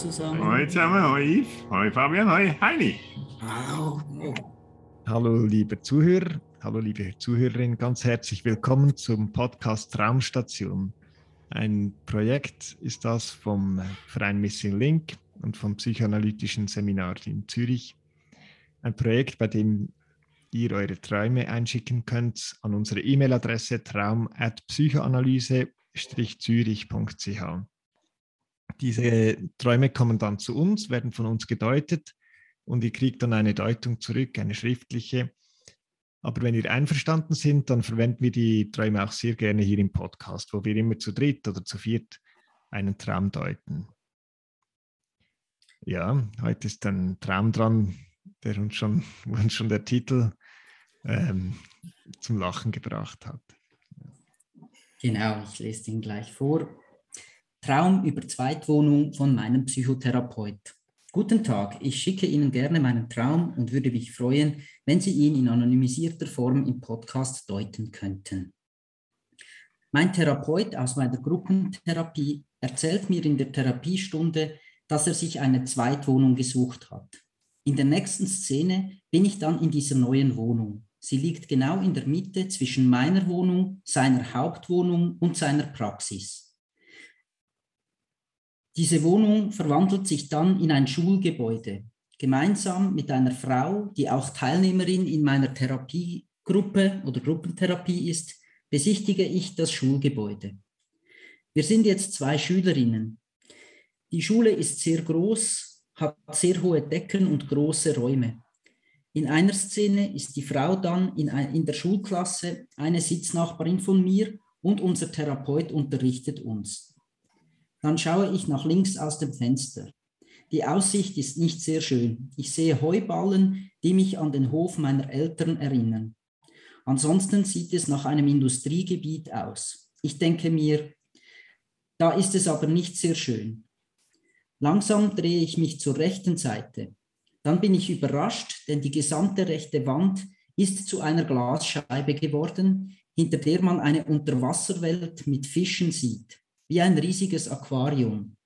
Hallo zusammen. Hoi zusammen, hoi Yves, hoi Fabian, hoi Heini. Hallo. Hallo liebe Zuhörer, hallo liebe Zuhörerinnen, ganz herzlich willkommen zum Podcast Traumstation. Ein Projekt ist das vom Verein Missing Link und vom Psychoanalytischen Seminar in Zürich. Ein Projekt, bei dem ihr eure Träume einschicken könnt an unsere E-Mail-Adresse traum.psychoanalyse-zürich.ch. Diese Träume kommen dann zu uns, werden von uns gedeutet und ihr kriegt dann eine Deutung zurück, eine schriftliche. Aber wenn ihr einverstanden sind, dann verwenden wir die Träume auch sehr gerne hier im Podcast, wo wir immer zu dritt oder zu viert einen Traum deuten. Ja, heute ist ein Traum dran, der uns schon, uns schon der Titel ähm, zum Lachen gebracht hat. Genau, ich lese den gleich vor. Traum über Zweitwohnung von meinem Psychotherapeut. Guten Tag, ich schicke Ihnen gerne meinen Traum und würde mich freuen, wenn Sie ihn in anonymisierter Form im Podcast deuten könnten. Mein Therapeut aus meiner Gruppentherapie erzählt mir in der Therapiestunde, dass er sich eine Zweitwohnung gesucht hat. In der nächsten Szene bin ich dann in dieser neuen Wohnung. Sie liegt genau in der Mitte zwischen meiner Wohnung, seiner Hauptwohnung und seiner Praxis. Diese Wohnung verwandelt sich dann in ein Schulgebäude. Gemeinsam mit einer Frau, die auch Teilnehmerin in meiner Therapiegruppe oder Gruppentherapie ist, besichtige ich das Schulgebäude. Wir sind jetzt zwei Schülerinnen. Die Schule ist sehr groß, hat sehr hohe Decken und große Räume. In einer Szene ist die Frau dann in, in der Schulklasse eine Sitznachbarin von mir und unser Therapeut unterrichtet uns. Dann schaue ich nach links aus dem Fenster. Die Aussicht ist nicht sehr schön. Ich sehe Heuballen, die mich an den Hof meiner Eltern erinnern. Ansonsten sieht es nach einem Industriegebiet aus. Ich denke mir, da ist es aber nicht sehr schön. Langsam drehe ich mich zur rechten Seite. Dann bin ich überrascht, denn die gesamte rechte Wand ist zu einer Glasscheibe geworden, hinter der man eine Unterwasserwelt mit Fischen sieht wie ein riesiges Aquarium.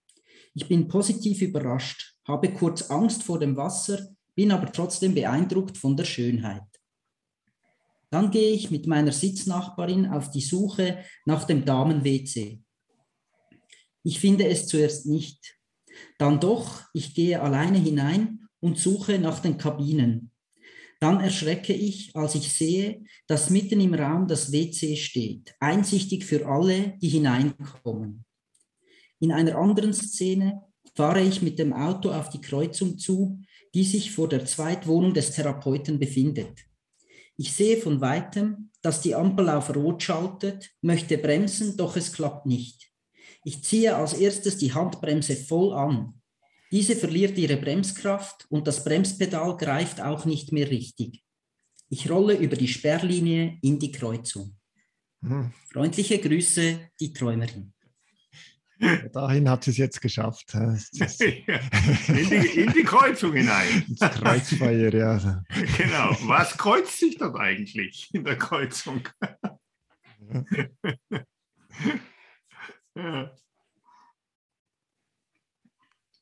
Ich bin positiv überrascht, habe kurz Angst vor dem Wasser, bin aber trotzdem beeindruckt von der Schönheit. Dann gehe ich mit meiner Sitznachbarin auf die Suche nach dem Damen-WC. Ich finde es zuerst nicht. Dann doch, ich gehe alleine hinein und suche nach den Kabinen. Dann erschrecke ich, als ich sehe, dass mitten im Raum das WC steht, einsichtig für alle, die hineinkommen. In einer anderen Szene fahre ich mit dem Auto auf die Kreuzung zu, die sich vor der Zweitwohnung des Therapeuten befindet. Ich sehe von weitem, dass die Ampel auf Rot schaltet, möchte bremsen, doch es klappt nicht. Ich ziehe als erstes die Handbremse voll an. Diese verliert ihre Bremskraft und das Bremspedal greift auch nicht mehr richtig. Ich rolle über die Sperrlinie in die Kreuzung. Mhm. Freundliche Grüße, die Träumerin. Dahin hat sie es jetzt geschafft. in, die, in, die, Kreuzung hinein. Ins Kreuzfeuer, ja. Genau. Was kreuzt sich dort eigentlich in der Kreuzung? ja.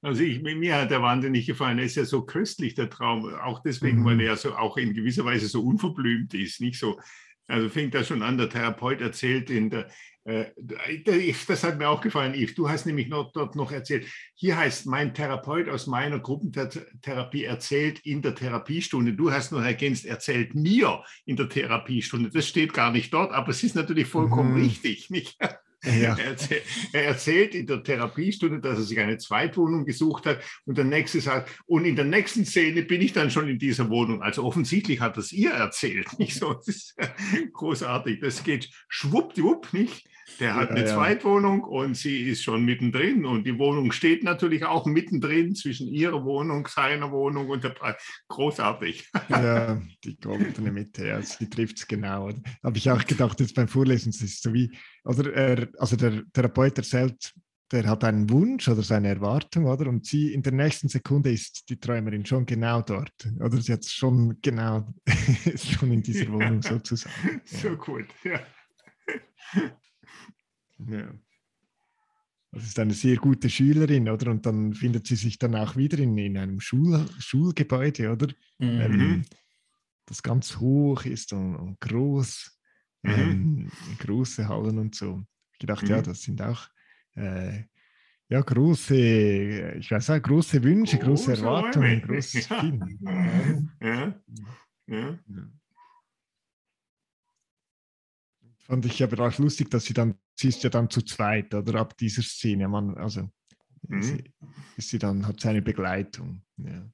Also ich, mir hat der wahnsinnig gefallen. Er ist ja so köstlich, der Traum. Auch deswegen, mhm. weil er ja so auch in gewisser Weise so unverblümt ist. Nicht so, also fängt da schon an, der Therapeut erzählt in der, äh, das hat mir auch gefallen, Yves. Du hast nämlich noch, dort noch erzählt, hier heißt mein Therapeut aus meiner Gruppentherapie erzählt in der Therapiestunde. Du hast noch ergänzt, erzählt mir in der Therapiestunde. Das steht gar nicht dort, aber es ist natürlich vollkommen mhm. richtig. Nicht? Ja. Er, erzählt, er, erzählt, in der Therapiestunde, dass er sich eine Zweitwohnung gesucht hat und der nächste sagt, und in der nächsten Szene bin ich dann schon in dieser Wohnung. Also offensichtlich hat das ihr erzählt. Nicht so, das ist großartig. Das geht schwuppdiwupp, nicht? Der hat Ja, eine ja. Zweitwohnung und sie ist schon mittendrin. Und die Wohnung steht natürlich auch mittendrin zwischen ihrer Wohnung, seiner Wohnung und der Pre Großartig. Ja, die goldene Mitte, ja, sie trifft es genau. Habe ich auch gedacht, jetzt beim Vorlesen, es ist so wie, oder er, also der Therapeut erzählt, der hat einen Wunsch oder seine Erwartung, oder? Und sie in der nächsten Sekunde ist die Träumerin schon genau dort. Oder sie hat schon genau, schon in dieser Ja. Wohnung sozusagen. So gut. Ja. Ja. Das ist eine sehr gute Schülerin, oder? Und dann findet sie sich dann auch wieder in, in einem Schul, Schulgebäude, oder? Mhm. ähm, das ganz hoch ist und, und groß, Mhm. ähm, große Hallen und so. Ich gedacht, ja, Mhm. das sind auch äh, ja, große, ich weiß auch, große Wünsche, große Große Erwartungen, großes Ja. Kind. Ja. Ja. Fand ich aber auch lustig, dass sie dann, sie ist ja dann zu zweit, oder ab dieser Szene, man, also Mhm. sie, ist sie dann, hat seine Begleitung. Ja.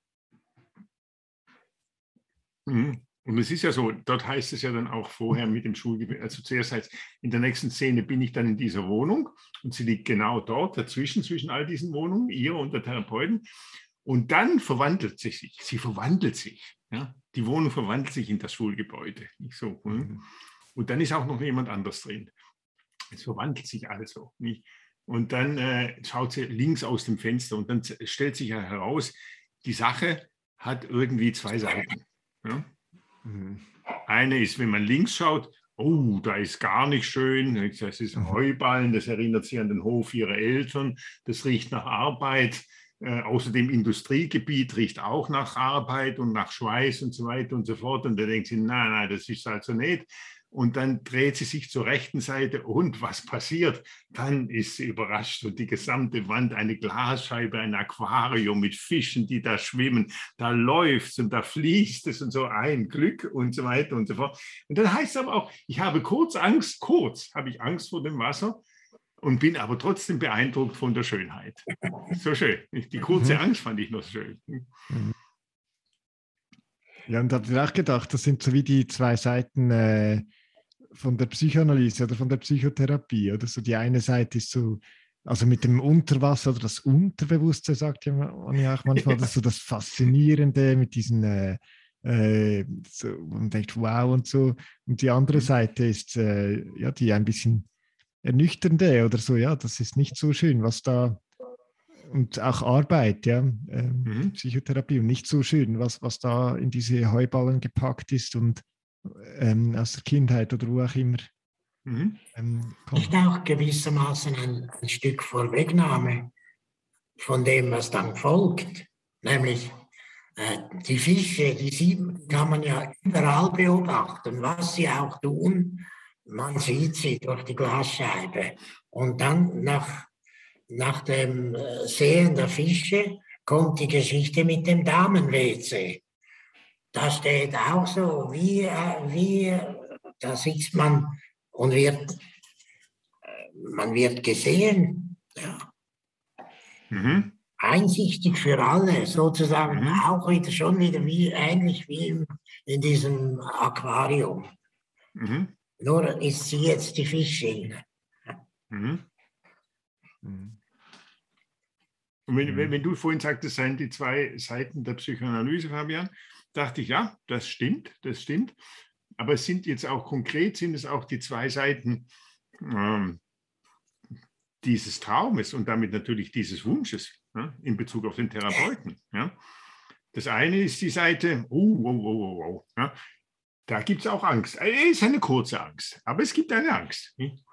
Mhm. Und es ist ja so, dort heißt es ja dann auch vorher mit dem Schulgebiet, also zuerst heißt in der nächsten Szene bin ich dann in dieser Wohnung und sie liegt genau dort dazwischen, zwischen all diesen Wohnungen, ihr und der Therapeuten. Und dann verwandelt sie sich, sie verwandelt sich. Ja? Die Wohnung verwandelt sich in das Schulgebäude. Nicht so. hm? Mhm. Und dann ist auch noch jemand anders drin. Es verwandelt sich also. Nicht? Und dann äh, schaut sie links aus dem Fenster und dann stellt sich ja heraus, die Sache hat irgendwie zwei Seiten. Ja? Mhm. Eine ist, wenn man links schaut, oh, da ist gar nicht schön, das ist ein Heuballen, das erinnert sich an den Hof ihrer Eltern, das riecht nach Arbeit. Äh, außerdem Industriegebiet riecht auch nach Arbeit und nach Schweiß und so weiter und so fort. Und da denkt sie, nein, nein, das ist also nicht. Und dann dreht sie sich zur rechten Seite und was passiert? Dann ist sie überrascht und die gesamte Wand eine Glasscheibe, ein Aquarium mit Fischen, die da schwimmen. Da läuft es und da fließt es und so ein Glück und so weiter und so fort. Und dann heißt es aber auch, ich habe kurz Angst, kurz habe ich Angst vor dem Wasser und bin aber trotzdem beeindruckt von der Schönheit. So schön. Die kurze Mhm. Angst fand ich noch schön. Ja, und habt ihr auch gedacht, das sind so wie die zwei Seiten äh, von der Psychoanalyse oder von der Psychotherapie, oder so die eine Seite ist so, also mit dem Unterwasser oder das Unterbewusste, sagt ja man ja auch manchmal, das ist so das Faszinierende mit diesen, äh, äh, so, man denkt, wow und so. Und die andere Seite ist, äh, ja, die ein bisschen ernüchternde oder so, ja, das ist nicht so schön, was da, und auch Arbeit, ja, ähm, Mhm. Psychotherapie und nicht so schön, was, was da in diese Heuballen gepackt ist und ähm, aus der Kindheit oder wo auch immer Mhm. ähm. Nicht auch gewissermaßen ein, ein Stück Vorwegnahme von dem, was dann folgt, nämlich äh, die Fische, die sieht, kann man ja überall beobachten, was sie auch tun. Man sieht sie durch die Glasscheibe. Und dann nach, nach dem äh, Sehen der Fische kommt die Geschichte mit dem Damen-WC. Da steht auch so, wie, äh, wie da sitzt man und wird, äh, man wird gesehen, ja, Mhm. einsichtig für alle, sozusagen Mhm. auch wieder schon wieder wie ähnlich wie im, in diesem Aquarium. Mhm. Nur ist sie jetzt die Fischin. Mhm. Mhm. Und wenn, Mhm. wenn, wenn du vorhin sagtest, das seien die zwei Seiten der Psychoanalyse, Fabian, dachte ich, ja, das stimmt, das stimmt. Aber es sind jetzt auch konkret, sind es auch die zwei Seiten ähm, dieses Traumes und damit natürlich dieses Wunsches ja, in Bezug auf den Therapeuten. Ja. Das eine ist die Seite, oh, oh, oh, oh, oh, ja. da gibt es auch Angst. Es ist eine kurze Angst, aber es gibt eine Angst. nicht?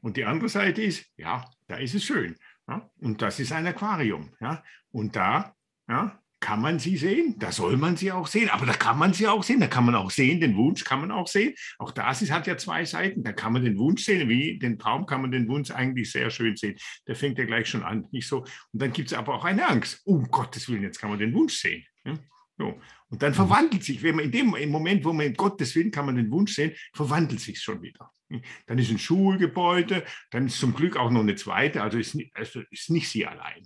Und die andere Seite ist, ja, da ist es schön. Ja? Und das ist ein Aquarium. Ja? Und da ja, kann man sie sehen, da soll man sie auch sehen, aber da kann man sie auch sehen, da kann man auch sehen, den Wunsch kann man auch sehen. Auch das ist, hat ja zwei Seiten, da kann man den Wunsch sehen, wie den Traum kann man den Wunsch eigentlich sehr schön sehen. Der fängt ja gleich schon an, nicht so. Und dann gibt es aber auch eine Angst. Um Gottes Willen, jetzt kann man den Wunsch sehen. Ja? So. Und dann verwandelt sich, wenn man in dem im Moment, wo man in Gottes Willen kann man den Wunsch sehen, verwandelt sich schon wieder. Dann ist ein Schulgebäude, dann ist zum Glück auch noch eine zweite, also ist, nicht- also ist nicht sie allein.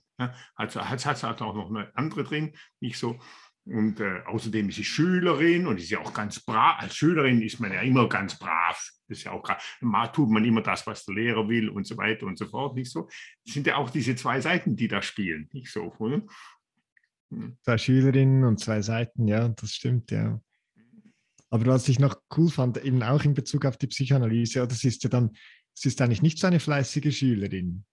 Also hat es auch noch eine andere drin, nicht so. Und äh, außerdem ist sie Schülerin und ist ja auch ganz brav. Als Schülerin ist man ja immer ganz brav. Das ist ja auch mal tut man immer das, was der Lehrer will und so weiter und so fort. Nicht so. Es sind ja auch diese zwei Seiten, die da spielen. Nicht so. Oder? Hm. Zwei Schülerinnen und zwei Seiten, ja, das stimmt, ja. Aber was ich noch cool fand, eben auch in Bezug auf die Psychoanalyse, das ist ja dann, es ist eigentlich nicht so eine fleißige Schülerin,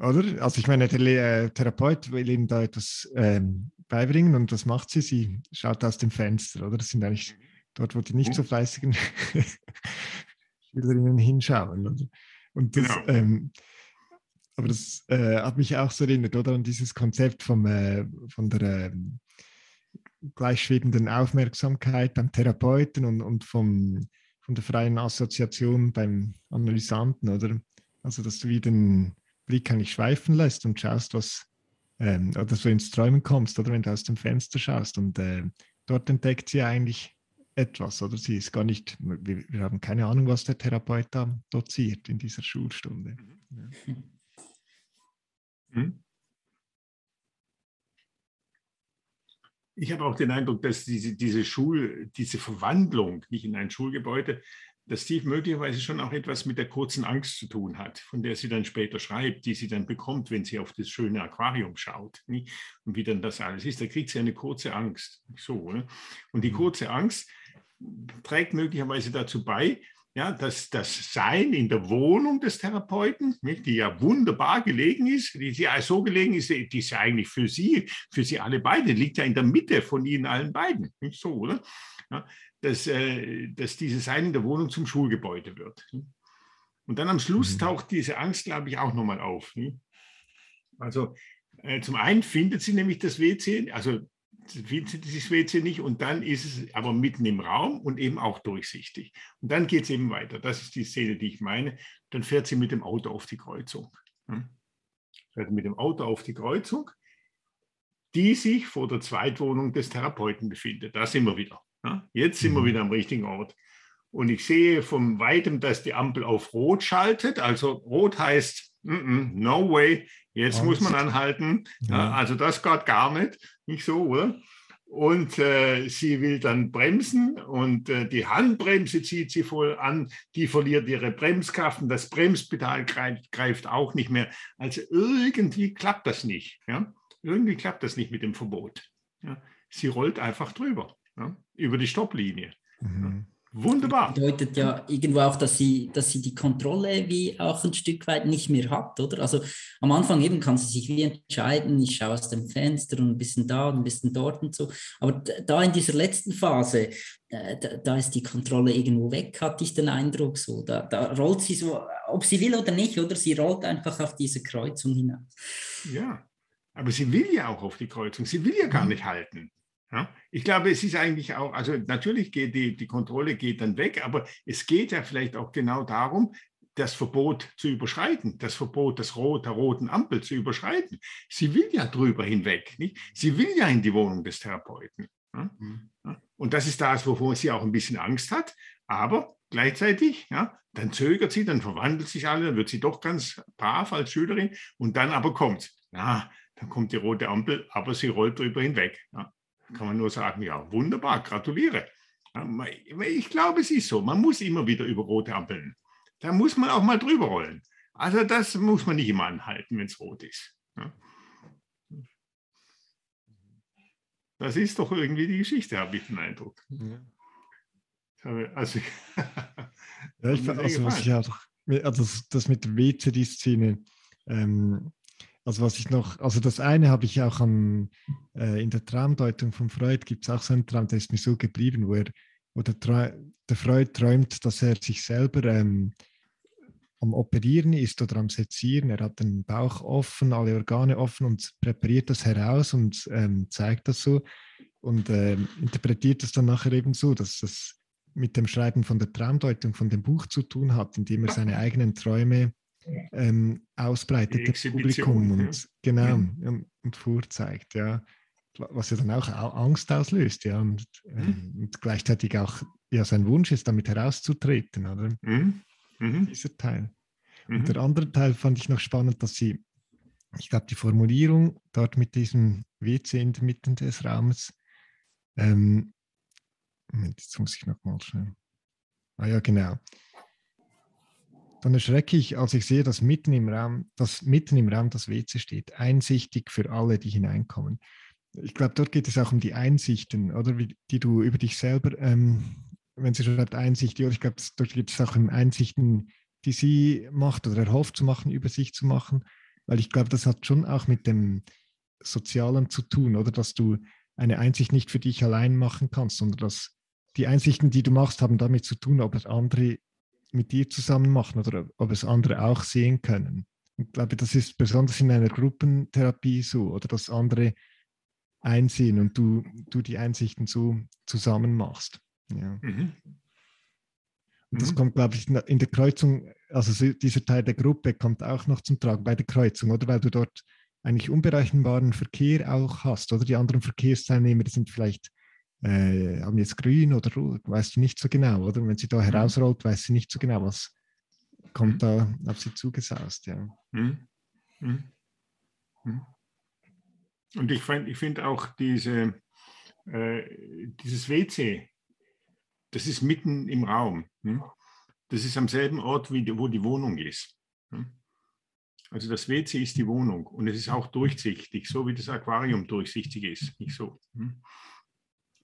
oder? Also ich meine, der äh, Therapeut will ihnen da etwas ähm, beibringen und was macht sie? Sie schaut aus dem Fenster, oder? Das sind eigentlich dort, wo die nicht so fleißigen Schülerinnen hinschauen. Oder? Und das, genau. ähm, aber das äh, hat mich auch so erinnert, oder? An dieses Konzept vom, äh, von der äh, gleichschwebenden Aufmerksamkeit beim Therapeuten und, und vom, von der freien Assoziation beim Analysanten, oder? Also, dass du wie den Blick eigentlich schweifen lässt und schaust, was, ähm, oder dass du ins Träumen kommst, oder wenn du aus dem Fenster schaust. Und äh, dort entdeckt sie eigentlich etwas, oder sie ist gar nicht, wir, wir, haben keine Ahnung, was der Therapeut da doziert in dieser Schulstunde. Ja. Hm? Ich habe auch den Eindruck, dass diese, diese Schul, diese Verwandlung nicht in ein Schulgebäude dass Steve möglicherweise schon auch etwas mit der kurzen Angst zu tun hat, von der sie dann später schreibt, die sie dann bekommt, wenn sie auf das schöne Aquarium schaut nicht? und wie dann das alles ist. Da kriegt sie eine kurze Angst. So, ne? Und die mhm. kurze Angst trägt möglicherweise dazu bei, ja, dass das Sein in der Wohnung des Therapeuten, nicht, die ja wunderbar gelegen ist, die ja so gelegen ist, die ist ja eigentlich für sie, für sie alle beide, liegt ja in der Mitte von ihnen allen beiden, nicht so, oder? Ja, dass, äh, dass dieses Sein in der Wohnung zum Schulgebäude wird. Und dann am Schluss mhm. taucht diese Angst, glaube ich, auch nochmal auf. Also äh, zum einen findet sie nämlich das WC, also dieses WC nicht und dann ist es aber mitten im Raum und eben auch durchsichtig. Und dann geht es eben weiter. Das ist die Szene, die ich meine. Dann fährt sie mit dem Auto auf die Kreuzung. Fährt mit dem Auto auf die Kreuzung, die sich vor der Zweitwohnung des Therapeuten befindet. Da sind wir wieder. Ja, jetzt sind wir mhm. wieder am richtigen Ort. Und ich sehe von weitem, dass die Ampel auf Rot schaltet. Also Rot heißt, mm -mm, no way, jetzt Angst. muss man anhalten. Ja. also das geht gar nicht. Nicht so, oder? Und äh, sie will dann bremsen und äh, die Handbremse zieht sie voll an, die verliert ihre Bremskraft und das Bremspedal greift, greift auch nicht mehr. Also irgendwie klappt das nicht. Ja? Irgendwie klappt das nicht mit dem Verbot. Ja? Sie rollt einfach drüber ja, über die Stopplinie. Mhm. Wunderbar. Das bedeutet ja irgendwo auch, dass sie, dass sie die Kontrolle wie auch ein Stück weit nicht mehr hat, oder? Also am Anfang eben kann sie sich wie entscheiden, ich schaue aus dem Fenster und ein bisschen da und ein bisschen dort und so. Aber da in dieser letzten Phase, da, da ist die Kontrolle irgendwo weg, hatte ich den Eindruck so. Da, da rollt sie so, ob sie will oder nicht, oder sie rollt einfach auf diese Kreuzung hinaus. Ja, aber sie will ja auch auf die Kreuzung, sie will ja gar mhm. nicht halten. Ja, ich glaube, es ist eigentlich auch, also natürlich geht die, die Kontrolle geht dann weg, aber es geht ja vielleicht auch genau darum, das Verbot zu überschreiten, das Verbot des Rot, der roten Ampel zu überschreiten. Sie will ja drüber hinweg. Nicht? Sie will ja in die Wohnung des Therapeuten. Ja? Mhm. Und das ist das, wovor sie auch ein bisschen Angst hat. Aber gleichzeitig, ja, dann zögert sie, dann verwandelt sich alle, dann wird sie doch ganz brav als Schülerin und dann aber kommt, ja, dann kommt die rote Ampel, aber sie rollt drüber hinweg. Ja kann man nur sagen, ja, wunderbar, gratuliere. Ich glaube, es ist so. Man muss immer wieder über rote Ampeln. Da muss man auch mal drüber rollen. Also das muss man nicht immer anhalten, wenn es rot ist. Das ist doch irgendwie die Geschichte, habe ich den Eindruck. Ja. Also, ja, ich, also was ich auch, also das mit der WCD-Szene, ähm, also was ich noch, also das eine habe ich auch an, äh, in der Traumdeutung von Freud, gibt es auch so einen Traum, der ist mir so geblieben, wo, er, wo der, der Freud träumt, dass er sich selber ähm, am Operieren ist oder am Sezieren. Er hat den Bauch offen, alle Organe offen und präpariert das heraus und ähm, zeigt das so und ähm, interpretiert das dann nachher eben so, dass das mit dem Schreiben von der Traumdeutung von dem Buch zu tun hat, indem er seine eigenen Träume ähm, ausbreitet, das Publikum und genau ja. und, und, vorzeigt, ja. Was ja dann auch Angst auslöst, ja, und, ähm, und gleichzeitig auch ja, sein Wunsch ist, damit herauszutreten, oder? Mhm. Mhm. Dieser Teil. Mhm. Und der andere Teil fand ich noch spannend, dass sie, ich glaube, die Formulierung dort mit diesem WC in der Mitte des Raumes, Ähm, Moment, jetzt muss ich noch mal schnell. Ah ja, genau. Dann erschrecke ich, als ich sehe, dass mitten im Raum, dass mitten im Raum das WC steht, einsichtig für alle, die hineinkommen. Ich glaube, dort geht es auch um die Einsichten, oder? Wie, die du über dich selber, ähm, wenn sie schreibt Einsicht, ich glaube, dort geht es auch um Einsichten, die sie macht oder erhofft zu machen, über sich zu machen, weil ich glaube, das hat schon auch mit dem Sozialen zu tun, oder? Dass du eine Einsicht nicht für dich allein machen kannst, sondern dass die Einsichten, die du machst, haben damit zu tun, ob es andere mit dir zusammen machen oder ob es andere auch sehen können. Ich glaube, das ist besonders in einer Gruppentherapie so, oder dass andere einsehen und du, du die Einsichten so zusammen machst. Ja. Mhm. Und das mhm. kommt, glaube ich, in der Kreuzung, also dieser Teil der Gruppe kommt auch noch zum Tragen bei der Kreuzung, oder? Weil du dort eigentlich unberechenbaren Verkehr auch hast, oder? Die anderen Verkehrsteilnehmer, die sind vielleicht, äh, haben jetzt grün oder rot, weißt du nicht so genau, oder? Wenn sie da mhm. herausrollt, weiß sie nicht so genau, was kommt mhm. da auf sie zugesaust, ja. Mhm. mhm. mhm. Und ich, ich finde auch diese, äh, dieses WC, das ist mitten im Raum. Hm? Das ist am selben Ort, wie die, wo die Wohnung ist. Hm? Also das WC ist die Wohnung und es ist auch durchsichtig, so wie das Aquarium durchsichtig ist. Nicht so. Hm?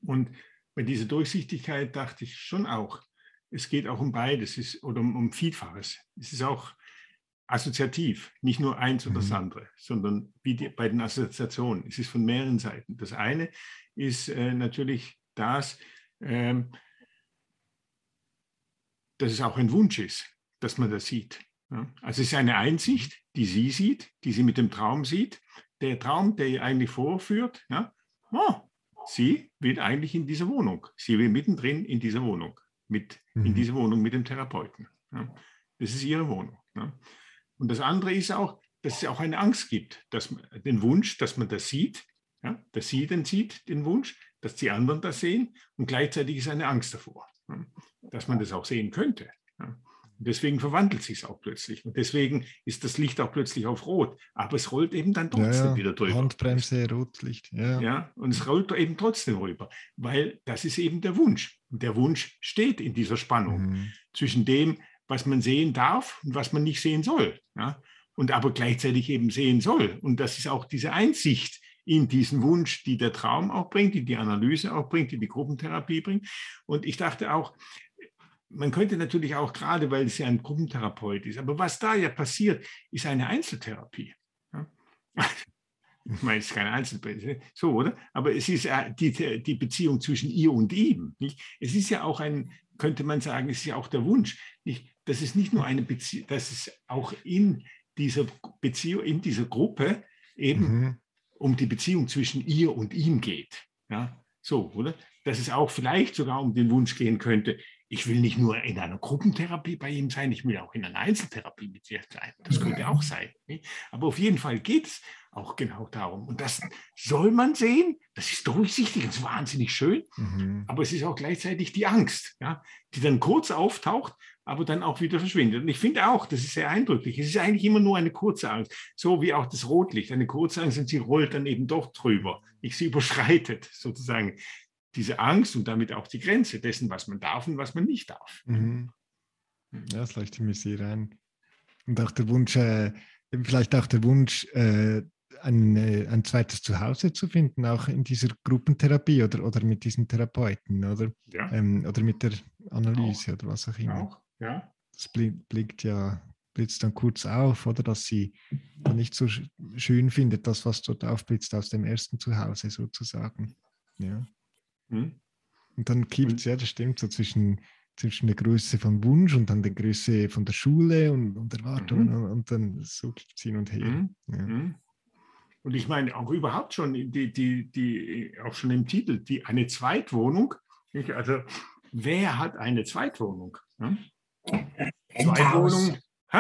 Und bei dieser Durchsichtigkeit dachte ich schon auch, es geht auch um beides ist, oder um, um Vielfaches. Es ist auch assoziativ, nicht nur eins oder das mhm. andere, sondern wie die, bei den Assoziationen. Es ist von mehreren Seiten. Das eine ist äh, natürlich das, ähm, dass es auch ein Wunsch ist, dass man das sieht. Ja? Also es ist eine Einsicht, die sie sieht, die sie mit dem Traum sieht. Der Traum, der ihr eigentlich vorführt, ja? oh, sie will eigentlich in dieser Wohnung. Sie will mittendrin in dieser Wohnung, mit, mhm. in dieser Wohnung mit dem Therapeuten. Ja? Das ist ihre Wohnung. Ja? Und das andere ist auch, dass es auch eine Angst gibt, dass man, den Wunsch, dass man das sieht, ja, dass sie den sieht, den Wunsch, dass die anderen das sehen und gleichzeitig ist eine Angst davor, dass man das auch sehen könnte. Ja. deswegen verwandelt sich es auch plötzlich und deswegen ist das Licht auch plötzlich auf Rot, aber es rollt eben dann trotzdem wieder drüber. Handbremse, Rotlicht, ja. Ja, und es rollt eben trotzdem rüber, weil das ist eben der Wunsch. Und der Wunsch steht in dieser Spannung mhm. zwischen dem, was man sehen darf und was man nicht sehen soll. Ja? Und aber gleichzeitig eben sehen soll. Und das ist auch diese Einsicht in diesen Wunsch, die der Traum auch bringt, die die Analyse auch bringt, die die Gruppentherapie bringt. Und ich dachte auch, man könnte natürlich auch gerade, weil es ja ein Gruppentherapeut ist, aber was da ja passiert, ist eine Einzeltherapie. Ich meine, es ist keine Einzeltherapie, so, oder? Aber es ist die, die Beziehung zwischen ihr und ihm. Nicht? Es ist ja auch ein, könnte man sagen, es ist ja auch der Wunsch, nicht? dass es nicht nur eine Beziehung, dass es auch in dieser Beziehung, in dieser Gruppe eben mhm. um die Beziehung zwischen ihr und ihm geht. Ja, so, oder? Dass es auch vielleicht sogar um den Wunsch gehen könnte, ich will nicht nur in einer Gruppentherapie bei ihm sein, ich will auch in einer Einzeltherapie mit ihr sein. Das könnte auch sein. Nicht? Aber auf jeden Fall geht es auch genau darum. Und das soll man sehen. Das ist durchsichtig, das ist wahnsinnig schön. Mhm. Aber es ist auch gleichzeitig die Angst, ja, die dann kurz auftaucht, aber dann auch wieder verschwindet. Und ich finde auch, das ist sehr eindrücklich. Es ist eigentlich immer nur eine kurze Angst, so wie auch das Rotlicht. Eine kurze Angst und sie rollt dann eben doch drüber. Ich sie überschreitet sozusagen diese Angst und damit auch die Grenze dessen, was man darf und was man nicht darf. Mhm. Ja, das leuchtet mir sehr ein. Und auch der Wunsch, äh, vielleicht auch der Wunsch, äh, ein, äh, ein zweites Zuhause zu finden, auch in dieser Gruppentherapie oder, oder mit diesen Therapeuten oder, ja. ähm, oder mit der Analyse auch. oder was auch immer. Auch. Ja. Das blickt ja blitzt dann kurz auf, oder dass sie nicht so schön findet, das, was dort aufblitzt aus dem ersten Zuhause sozusagen. Ja. Mhm. Und dann kippt es, ja, das stimmt, so zwischen, zwischen der Größe von Wunsch und dann der Größe von der Schule und, und Erwartungen mhm. und, und, dann so hin und her. Mhm. Ja. Mhm. Und ich meine auch überhaupt schon, die, die, die, auch schon im Titel, die, eine Zweitwohnung. Also wer hat eine Zweitwohnung? Hm? Zweitwohnung. Hä?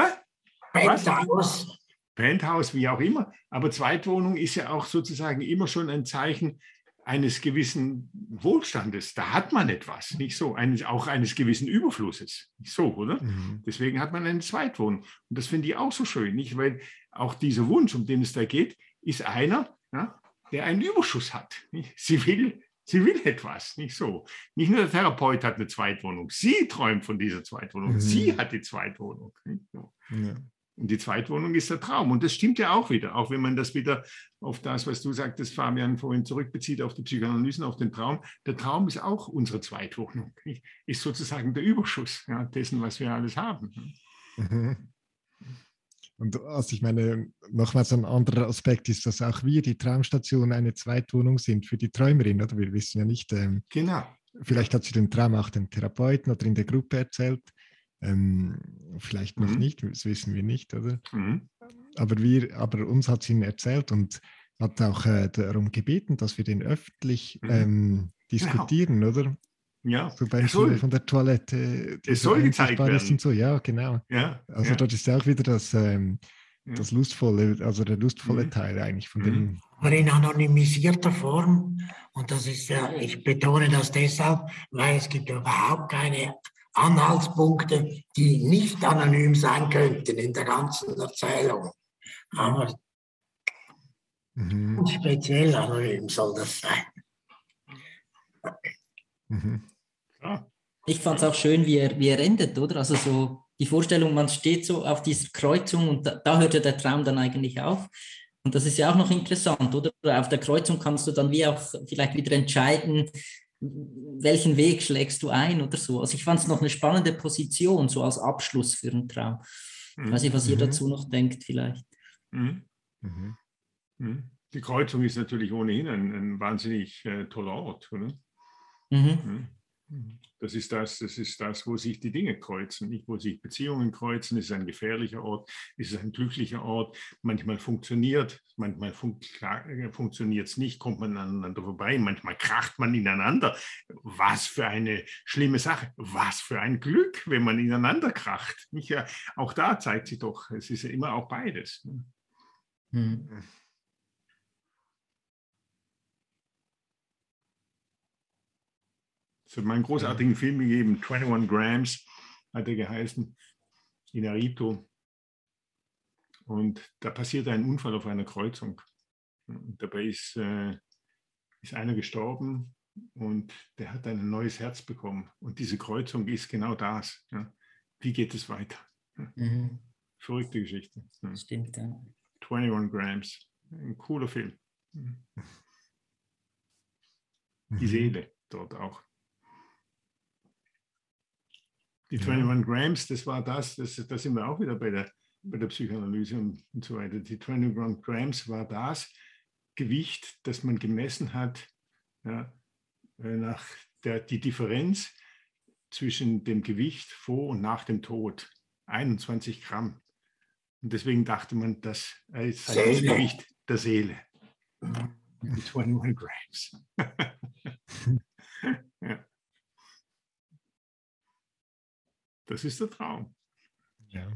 Penthouse. Penthouse, wie auch immer. Aber Zweitwohnung ist ja auch sozusagen immer schon ein Zeichen eines gewissen Wohlstandes. Da hat man etwas, nicht so, eines, auch eines gewissen Überflusses. Nicht so, oder? Mhm. Deswegen hat man eine Zweitwohnung. Und das finde ich auch so schön, nicht? Weil auch dieser Wunsch, um den es da geht, ist einer, ja, der einen Überschuss hat. Sie will, Sie will etwas, nicht so. Nicht nur der Therapeut hat eine Zweitwohnung, sie träumt von dieser Zweitwohnung, mhm. sie hat die Zweitwohnung. So. Ja. Und die Zweitwohnung ist der Traum. Und das stimmt ja auch wieder, auch wenn man das wieder auf das, was du sagtest, Fabian, vorhin zurückbezieht, auf die Psychoanalysen, auf den Traum. Der Traum ist auch unsere Zweitwohnung, ist sozusagen der Überschuss ja, dessen, was wir alles haben. Mhm. Und also ich meine, nochmals ein anderer Aspekt ist, dass auch wir, die Traumstation, eine Zweitwohnung sind für die Träumerin, oder? Wir wissen ja nicht, ähm, genau. vielleicht hat sie den Traum auch dem Therapeuten oder in der Gruppe erzählt. Ähm, vielleicht noch mhm. nicht, das wissen wir nicht, oder? Mhm. Aber, wir, aber uns hat sie ihn erzählt und hat auch äh, darum gebeten, dass wir den öffentlich mhm. ähm, genau. diskutieren, genau. oder? Ja, so beim soll, von der Toilette. Es soll gezeigt werden. Und so. Ja, genau. Ja, also ja. dort ist auch wieder das, ähm, das lustvolle, also der lustvolle mhm. Teil eigentlich von mhm. dem. Aber in anonymisierter Form. Und das ist ja, ich betone das deshalb, weil es gibt überhaupt keine Anhaltspunkte, die nicht anonym sein könnten in der ganzen Erzählung. Aber mhm. speziell anonym soll das sein. Mhm. Ich fand es auch schön, wie er, wie er endet, oder? Also so die Vorstellung, man steht so auf dieser Kreuzung und da, da hört ja der Traum dann eigentlich auf. Und das ist ja auch noch interessant, oder? Auf der Kreuzung kannst du dann wie auch vielleicht wieder entscheiden, welchen Weg schlägst du ein oder so. Also ich fand es noch eine spannende Position, so als Abschluss für einen Traum. Mhm. Ich weiß nicht, was ihr mhm. dazu noch denkt vielleicht. Mhm. mhm. Mhm. Die Kreuzung ist natürlich ohnehin ein, ein wahnsinnig äh, toller Ort, oder? Mhm. Das ist das, das ist das, wo sich die Dinge kreuzen, nicht wo sich Beziehungen kreuzen. Es ist ein gefährlicher Ort, es ist ein glücklicher Ort. Manchmal funktioniert, manchmal fun äh, funktioniert es nicht, kommt man aneinander vorbei, manchmal kracht man ineinander. Was für eine schlimme Sache, was für ein Glück, wenn man ineinander kracht. Nicht? Ja, auch da zeigt sich doch, es ist ja immer auch beides. Mhm. Es hat mal einen großartigen Film gegeben, 21 Grams hat er geheißen, in Arito. Und da passiert ein Unfall auf einer Kreuzung. Und dabei ist, äh, ist einer gestorben und der hat ein neues Herz bekommen. Und diese Kreuzung ist genau das. Ja. Wie geht es weiter? Mhm. Verrückte Geschichte. Ja. Stimmt, ja. 21 Grams. Ein cooler Film. Mhm. Die Seele dort auch. Die 21 Grams, das war das, das, da sind wir auch wieder bei der, bei der Psychoanalyse und, und so weiter. Die 21 Grams war das Gewicht, das man gemessen hat, ja, äh, nach der, die Differenz zwischen dem Gewicht vor und nach dem Tod. 21 Gramm. Und deswegen dachte man, das sei das Gewicht der Seele. Die 21 Grams. ja. Das ist der Traum. Ja.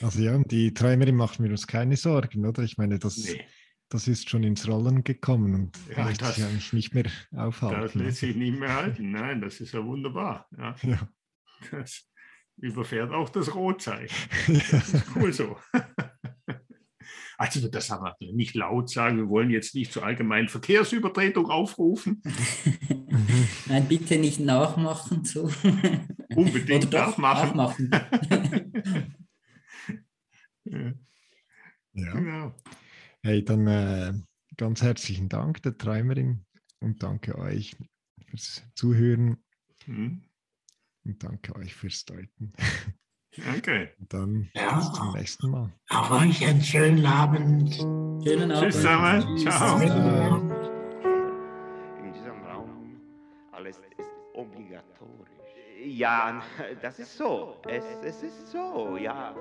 Also ja, die Träumerin macht mir uns keine Sorgen, oder? Ich meine, das, nee. das ist schon ins Rollen gekommen und ja, lässt das, sich eigentlich nicht mehr aufhalten. Das lässt sich nicht mehr halten, nein, das ist ja wunderbar. Ja. ja. Das überfährt auch das Rotzeichen. Das ist cool so. Also das haben wir nicht laut sagen, wir wollen jetzt nicht zur allgemeinen Verkehrsübertretung aufrufen. Nein, bitte nicht nachmachen. So. Unbedingt nachmachen. nachmachen. ja. ja. Genau. Hey, dann äh, ganz herzlichen Dank der Träumerin und danke euch fürs Zuhören. Mhm. Und danke euch fürs Deuten. Danke. Dann ja. bis zum nächsten Mal. Auch euch einen schönen Abend. Schönen Abend. Tschüss zusammen. Ciao. In diesem Raum alles ist obligatorisch. Ja, das ist so. Es, es ist so, ja.